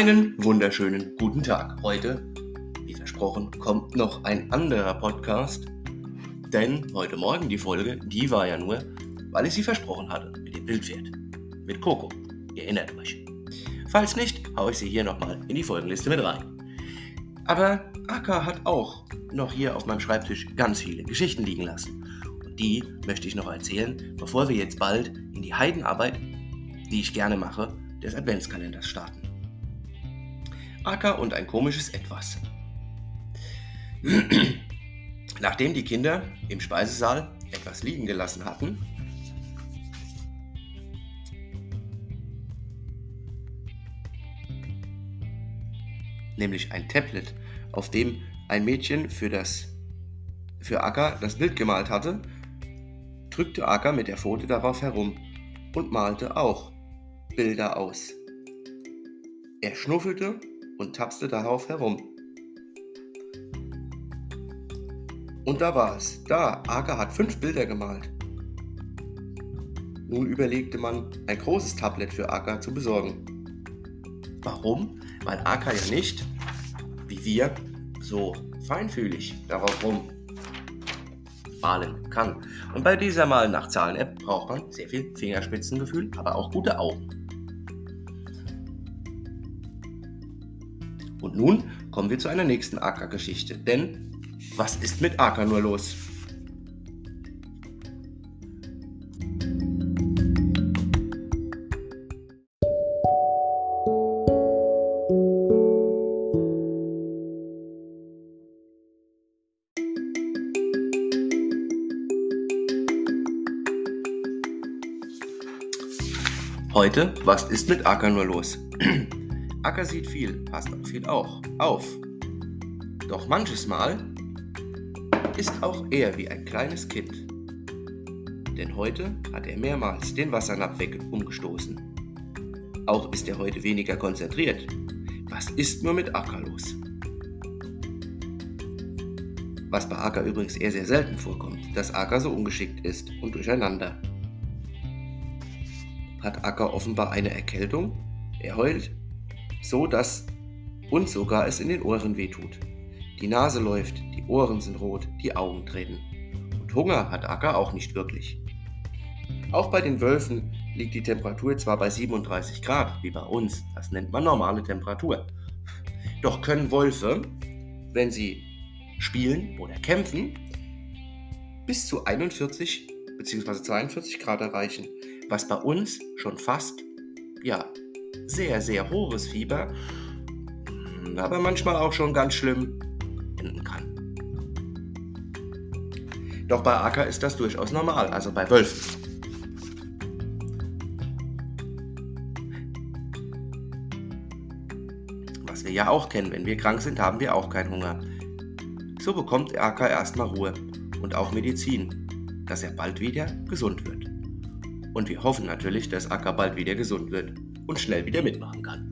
Einen wunderschönen guten Tag. Heute, wie versprochen, kommt noch ein anderer Podcast. Denn heute Morgen die Folge, die war ja nur, weil ich sie versprochen hatte, mit dem Wildpferd. Mit Coco. Ihr erinnert euch. Falls nicht, haue ich sie hier nochmal in die Folgenliste mit rein. Aber Aka hat auch noch hier auf meinem Schreibtisch ganz viele Geschichten liegen lassen. Und die möchte ich noch erzählen, bevor wir jetzt bald in die Heidenarbeit, die ich gerne mache, des Adventskalenders starten. Acker und ein komisches Etwas. Nachdem die Kinder im Speisesaal etwas liegen gelassen hatten, nämlich ein Tablet, auf dem ein Mädchen für, das, für Acker das Bild gemalt hatte, drückte Acker mit der Pfote darauf herum und malte auch Bilder aus. Er schnuffelte und tapste darauf herum. Und da war es. Da, Aka hat fünf Bilder gemalt. Nun überlegte man, ein großes Tablet für Aka zu besorgen. Warum? Weil Aka ja nicht, wie wir, so feinfühlig darauf rum malen kann. Und bei dieser Mal nach Zahlen-App braucht man sehr viel Fingerspitzengefühl, aber auch gute Augen. Und nun kommen wir zu einer nächsten Acker-Geschichte. Denn was ist mit Acker nur los? Heute, was ist mit Acker nur los? Acker sieht viel, passt auch viel auch auf. Doch manches Mal ist auch er wie ein kleines Kind. Denn heute hat er mehrmals den Wassernapf weg umgestoßen. Auch ist er heute weniger konzentriert. Was ist nur mit Acker los? Was bei Acker übrigens eher sehr selten vorkommt, dass Acker so ungeschickt ist und durcheinander. Hat Acker offenbar eine Erkältung? Er heult so dass uns sogar es in den Ohren wehtut. Die Nase läuft, die Ohren sind rot, die Augen treten. Und Hunger hat Acker auch nicht wirklich. Auch bei den Wölfen liegt die Temperatur zwar bei 37 Grad, wie bei uns, das nennt man normale Temperatur. Doch können Wölfe, wenn sie spielen oder kämpfen, bis zu 41 bzw. 42 Grad erreichen, was bei uns schon fast, ja, sehr, sehr hohes Fieber, aber manchmal auch schon ganz schlimm enden kann. Doch bei Acker ist das durchaus normal, also bei Wölfen. Was wir ja auch kennen, wenn wir krank sind, haben wir auch keinen Hunger. So bekommt Acker erstmal Ruhe und auch Medizin, dass er bald wieder gesund wird. Und wir hoffen natürlich, dass Acker bald wieder gesund wird und schnell wieder mitmachen kann.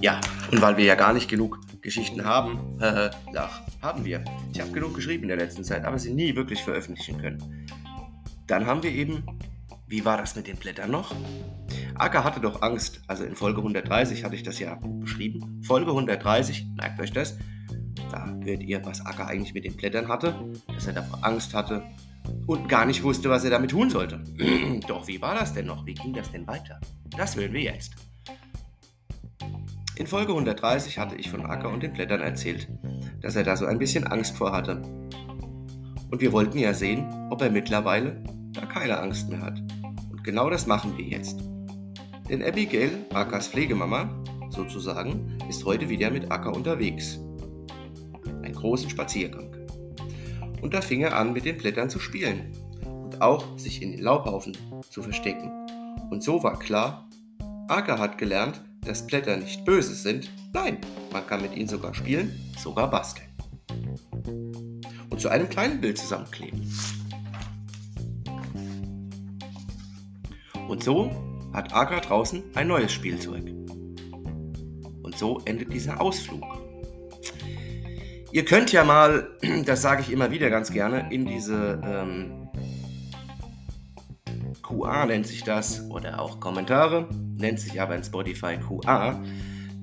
Ja, und weil wir ja gar nicht genug Geschichten haben, äh, ach, haben wir. Ich habe genug geschrieben in der letzten Zeit, aber sie nie wirklich veröffentlichen können. Dann haben wir eben, wie war das mit den Blättern noch? Acker hatte doch Angst, also in Folge 130 hatte ich das ja beschrieben. Folge 130, merkt euch das, da hört ihr, was Acker eigentlich mit den Blättern hatte, dass er davor Angst hatte und gar nicht wusste, was er damit tun sollte. Doch wie war das denn noch? Wie ging das denn weiter? Das hören wir jetzt. In Folge 130 hatte ich von Acker und den Blättern erzählt, dass er da so ein bisschen Angst vor hatte. Und wir wollten ja sehen, ob er mittlerweile da keine Angst mehr hat. Und genau das machen wir jetzt. Denn Abigail, Ackers Pflegemama, sozusagen, ist heute wieder mit Acker unterwegs. Einen großen Spaziergang. Und da fing er an, mit den Blättern zu spielen und auch sich in den Laubhaufen zu verstecken. Und so war klar, Acker hat gelernt, dass Blätter nicht böse sind. Nein, man kann mit ihnen sogar spielen, sogar basteln. Und zu einem kleinen Bild zusammenkleben. Und so hat Agra draußen ein neues Spielzeug. Und so endet dieser Ausflug. Ihr könnt ja mal, das sage ich immer wieder ganz gerne, in diese ähm, QA nennt sich das oder auch Kommentare nennt sich aber in Spotify QA,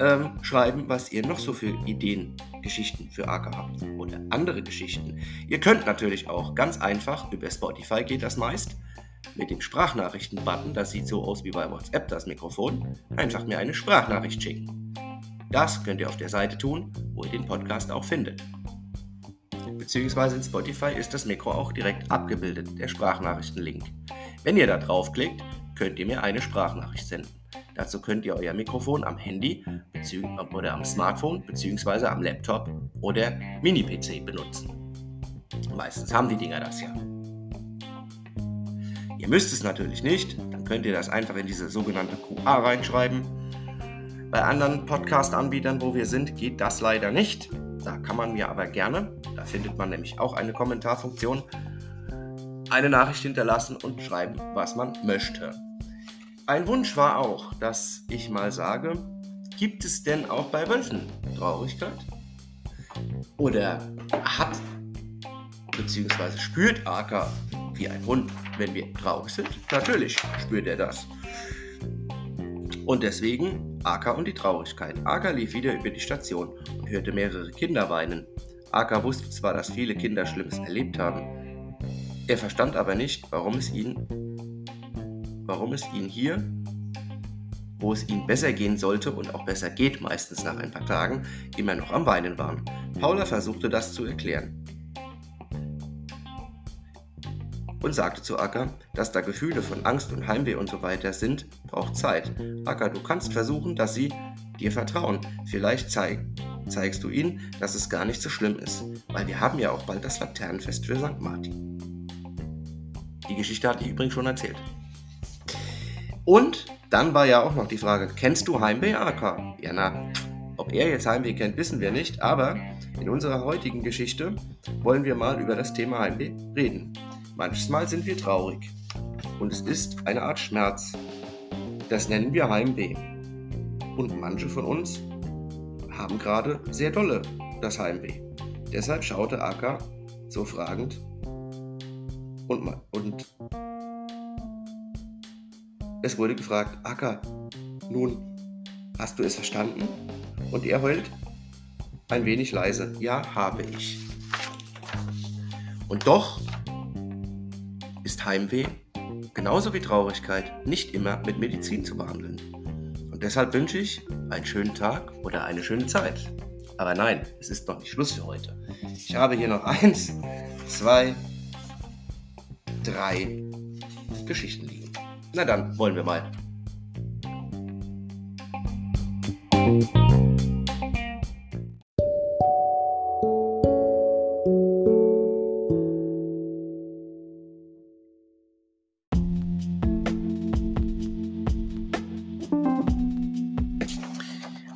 ähm, schreiben, was ihr noch so für Ideen, Geschichten für AK habt oder andere Geschichten. Ihr könnt natürlich auch ganz einfach, über Spotify geht das meist, mit dem Sprachnachrichten-Button, das sieht so aus wie bei WhatsApp das Mikrofon, einfach mir eine Sprachnachricht schicken. Das könnt ihr auf der Seite tun, wo ihr den Podcast auch findet. Beziehungsweise in Spotify ist das Mikro auch direkt abgebildet, der Sprachnachrichten-Link. Wenn ihr da draufklickt, könnt ihr mir eine Sprachnachricht senden. Dazu könnt ihr euer Mikrofon am Handy oder am Smartphone bzw. am Laptop oder Mini-PC benutzen. Meistens haben die Dinger das ja. Ihr müsst es natürlich nicht, dann könnt ihr das einfach in diese sogenannte QA reinschreiben. Bei anderen Podcast-Anbietern, wo wir sind, geht das leider nicht. Da kann man mir aber gerne, da findet man nämlich auch eine Kommentarfunktion, eine Nachricht hinterlassen und schreiben, was man möchte. Ein Wunsch war auch, dass ich mal sage, gibt es denn auch bei Wölfen Traurigkeit? Oder hat bzw. spürt Aka wie ein Hund, wenn wir traurig sind? Natürlich spürt er das. Und deswegen Aka und die Traurigkeit. Aka lief wieder über die Station und hörte mehrere Kinder weinen. Aka wusste zwar, dass viele Kinder Schlimmes erlebt haben. Er verstand aber nicht, warum es ihn warum es ihn hier, wo es ihm besser gehen sollte und auch besser geht meistens nach ein paar Tagen, immer noch am Weinen waren. Paula versuchte das zu erklären und sagte zu Acker, dass da Gefühle von Angst und Heimweh und so weiter sind, braucht Zeit. Acker, du kannst versuchen, dass sie dir vertrauen. Vielleicht zeig, zeigst du ihnen, dass es gar nicht so schlimm ist, weil wir haben ja auch bald das Laternenfest für St. Martin. Die Geschichte hatte ich übrigens schon erzählt. Und dann war ja auch noch die Frage, kennst du Heimweh AK? Ja, na, ob er jetzt Heimweh kennt, wissen wir nicht, aber in unserer heutigen Geschichte wollen wir mal über das Thema Heimweh reden. Manchmal sind wir traurig und es ist eine Art Schmerz. Das nennen wir Heimweh. Und manche von uns haben gerade sehr dolle das Heimweh. Deshalb schaute Aka so fragend und, und es wurde gefragt, Acker, nun, hast du es verstanden? Und er heult ein wenig leise, ja, habe ich. Und doch ist Heimweh, genauso wie Traurigkeit, nicht immer mit Medizin zu behandeln. Und deshalb wünsche ich einen schönen Tag oder eine schöne Zeit. Aber nein, es ist noch nicht Schluss für heute. Ich habe hier noch eins, zwei, drei Geschichten liegen. Na dann, wollen wir mal.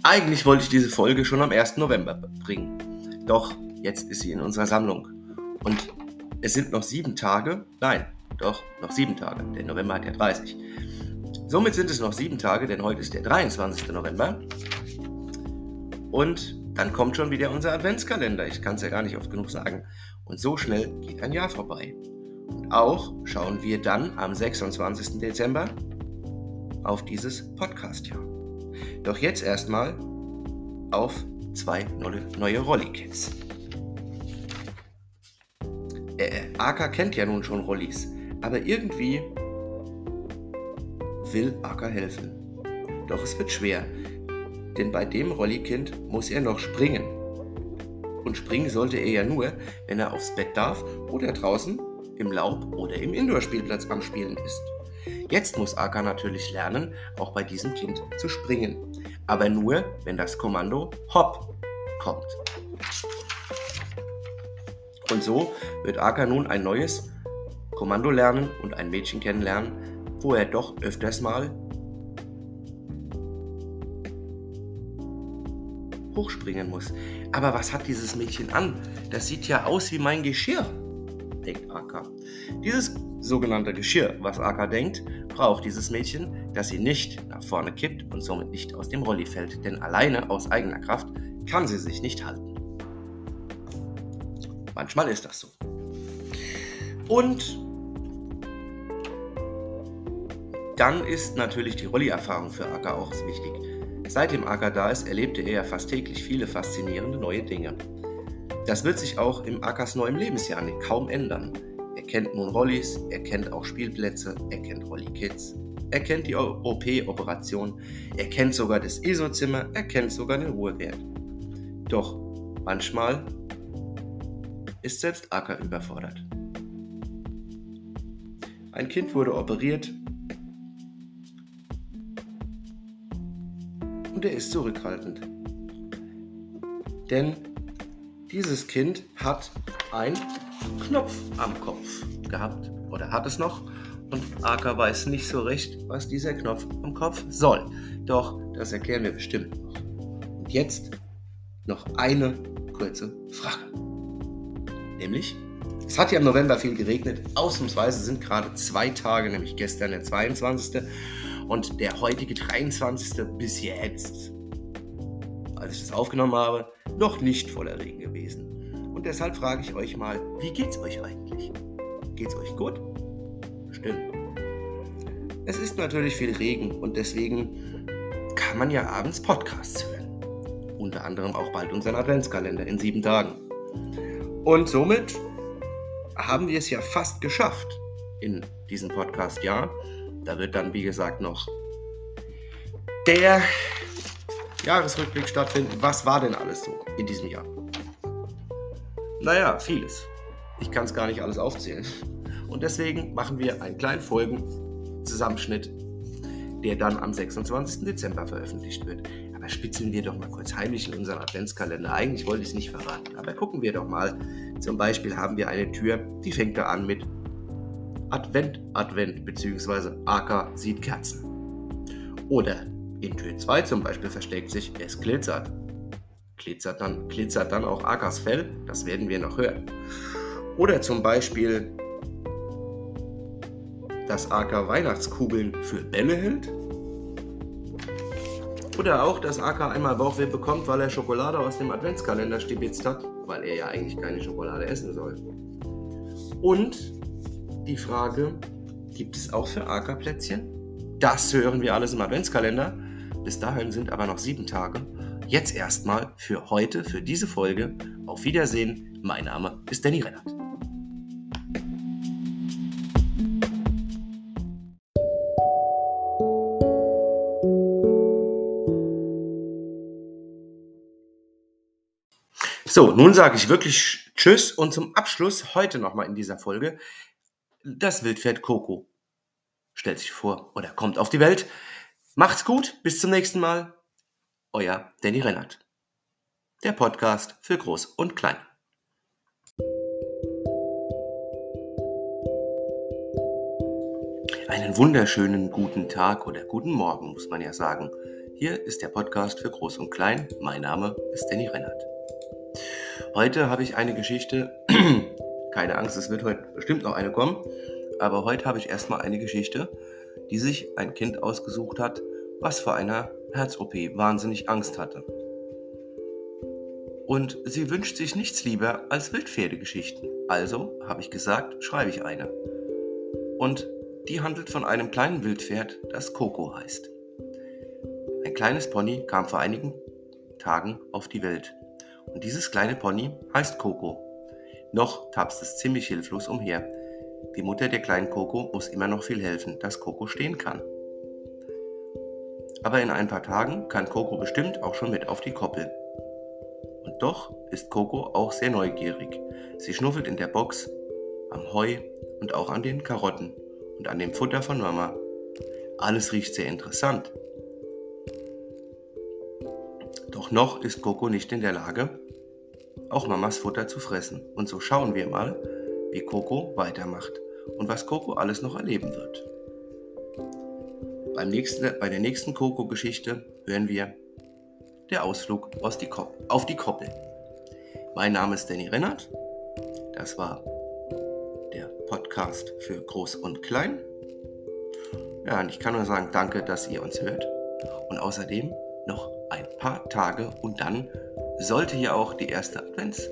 Eigentlich wollte ich diese Folge schon am 1. November bringen. Doch jetzt ist sie in unserer Sammlung. Und es sind noch sieben Tage, nein, doch, noch sieben Tage. Der November hat ja 30. Somit sind es noch sieben Tage, denn heute ist der 23. November. Und dann kommt schon wieder unser Adventskalender. Ich kann es ja gar nicht oft genug sagen. Und so schnell geht ein Jahr vorbei. Und auch schauen wir dann am 26. Dezember auf dieses Podcast-Jahr. Doch jetzt erstmal auf zwei neue Rolli-Kits. Äh, Aka kennt ja nun schon Rollis. Aber irgendwie will Acker helfen. Doch es wird schwer, denn bei dem Rollikind muss er noch springen. Und springen sollte er ja nur, wenn er aufs Bett darf oder draußen im Laub oder im Indoor-Spielplatz am Spielen ist. Jetzt muss Aka natürlich lernen, auch bei diesem Kind zu springen. Aber nur, wenn das Kommando Hopp kommt. Und so wird Aka nun ein neues Kommando lernen und ein Mädchen kennenlernen, wo er doch öfters mal hochspringen muss. Aber was hat dieses Mädchen an? Das sieht ja aus wie mein Geschirr, denkt Aka. Dieses sogenannte Geschirr, was Aka denkt, braucht dieses Mädchen, dass sie nicht nach vorne kippt und somit nicht aus dem Rolli fällt, denn alleine aus eigener Kraft kann sie sich nicht halten. Manchmal ist das so. Und dann ist natürlich die Rolli-Erfahrung für Aka auch wichtig. Seitdem Aka da ist, erlebte er fast täglich viele faszinierende neue Dinge. Das wird sich auch im Akas neuem Lebensjahr kaum ändern. Er kennt nun Rollis, er kennt auch Spielplätze, er kennt Rolli-Kids, er kennt die OP-Operation, er kennt sogar das ISO-Zimmer, er kennt sogar den Ruhewert. Doch manchmal ist selbst Aka überfordert. Ein Kind wurde operiert und er ist zurückhaltend. Denn dieses Kind hat einen Knopf am Kopf gehabt oder hat es noch und Aka weiß nicht so recht, was dieser Knopf am Kopf soll. Doch das erklären wir bestimmt noch. Und jetzt noch eine kurze Frage. Nämlich, es hat ja im November viel geregnet. Ausnahmsweise sind gerade zwei Tage, nämlich gestern der 22. und der heutige 23. bis jetzt, als ich das aufgenommen habe, noch nicht voller Regen gewesen. Und deshalb frage ich euch mal, wie geht's euch eigentlich? Geht's euch gut? Stimmt. Es ist natürlich viel Regen und deswegen kann man ja abends Podcasts hören. Unter anderem auch bald unseren Adventskalender in sieben Tagen. Und somit haben wir es ja fast geschafft in diesem Podcast-Jahr. Da wird dann, wie gesagt, noch der Jahresrückblick stattfinden. Was war denn alles so in diesem Jahr? Naja, vieles. Ich kann es gar nicht alles aufzählen. Und deswegen machen wir einen kleinen Folgenzusammenschnitt, der dann am 26. Dezember veröffentlicht wird. Aber spitzeln wir doch mal kurz heimlich in unseren Adventskalender. Eigentlich wollte ich es nicht verraten, aber gucken wir doch mal. Zum Beispiel haben wir eine Tür, die fängt da an mit Advent, Advent, beziehungsweise AK sieht Kerzen. Oder in Tür 2 zum Beispiel versteckt sich Es glitzert. Glitzert dann, glitzert dann auch Akas Fell? Das werden wir noch hören. Oder zum Beispiel, dass AK Weihnachtskugeln für Bälle hält. Oder auch, dass AK einmal Bauchweh bekommt, weil er Schokolade aus dem Adventskalender stibitzt hat, weil er ja eigentlich keine Schokolade essen soll. Und die Frage, gibt es auch für AK Plätzchen? Das hören wir alles im Adventskalender. Bis dahin sind aber noch sieben Tage. Jetzt erstmal für heute, für diese Folge. Auf Wiedersehen. Mein Name ist Danny Rennert. So, nun sage ich wirklich Tschüss und zum Abschluss heute nochmal in dieser Folge das Wildpferd Coco stellt sich vor oder kommt auf die Welt. Macht's gut, bis zum nächsten Mal. Euer Danny Rennert. Der Podcast für Groß und Klein. Einen wunderschönen guten Tag oder guten Morgen, muss man ja sagen. Hier ist der Podcast für Groß und Klein. Mein Name ist Danny Rennert. Heute habe ich eine Geschichte. Keine Angst, es wird heute bestimmt noch eine kommen. Aber heute habe ich erstmal eine Geschichte, die sich ein Kind ausgesucht hat, was vor einer Herz-OP wahnsinnig Angst hatte. Und sie wünscht sich nichts lieber als Wildpferdegeschichten. Also habe ich gesagt, schreibe ich eine. Und die handelt von einem kleinen Wildpferd, das Coco heißt. Ein kleines Pony kam vor einigen Tagen auf die Welt. Und dieses kleine Pony heißt Coco. Noch tapst es ziemlich hilflos umher. Die Mutter der kleinen Coco muss immer noch viel helfen, dass Coco stehen kann. Aber in ein paar Tagen kann Coco bestimmt auch schon mit auf die Koppel. Und doch ist Coco auch sehr neugierig. Sie schnuffelt in der Box, am Heu und auch an den Karotten und an dem Futter von Mama. Alles riecht sehr interessant. Doch noch ist Coco nicht in der Lage, auch Mamas Futter zu fressen. Und so schauen wir mal, wie Coco weitermacht und was Coco alles noch erleben wird. Beim nächsten, bei der nächsten Coco-Geschichte hören wir der Ausflug die auf die Koppel. Mein Name ist Danny Rennert. Das war der Podcast für Groß und Klein. Ja, und ich kann nur sagen, danke, dass ihr uns hört. Und außerdem noch ein paar Tage und dann sollte hier auch die erste Advents,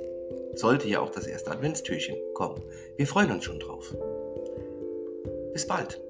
sollte hier auch das erste Adventstürchen kommen. Wir freuen uns schon drauf. Bis bald.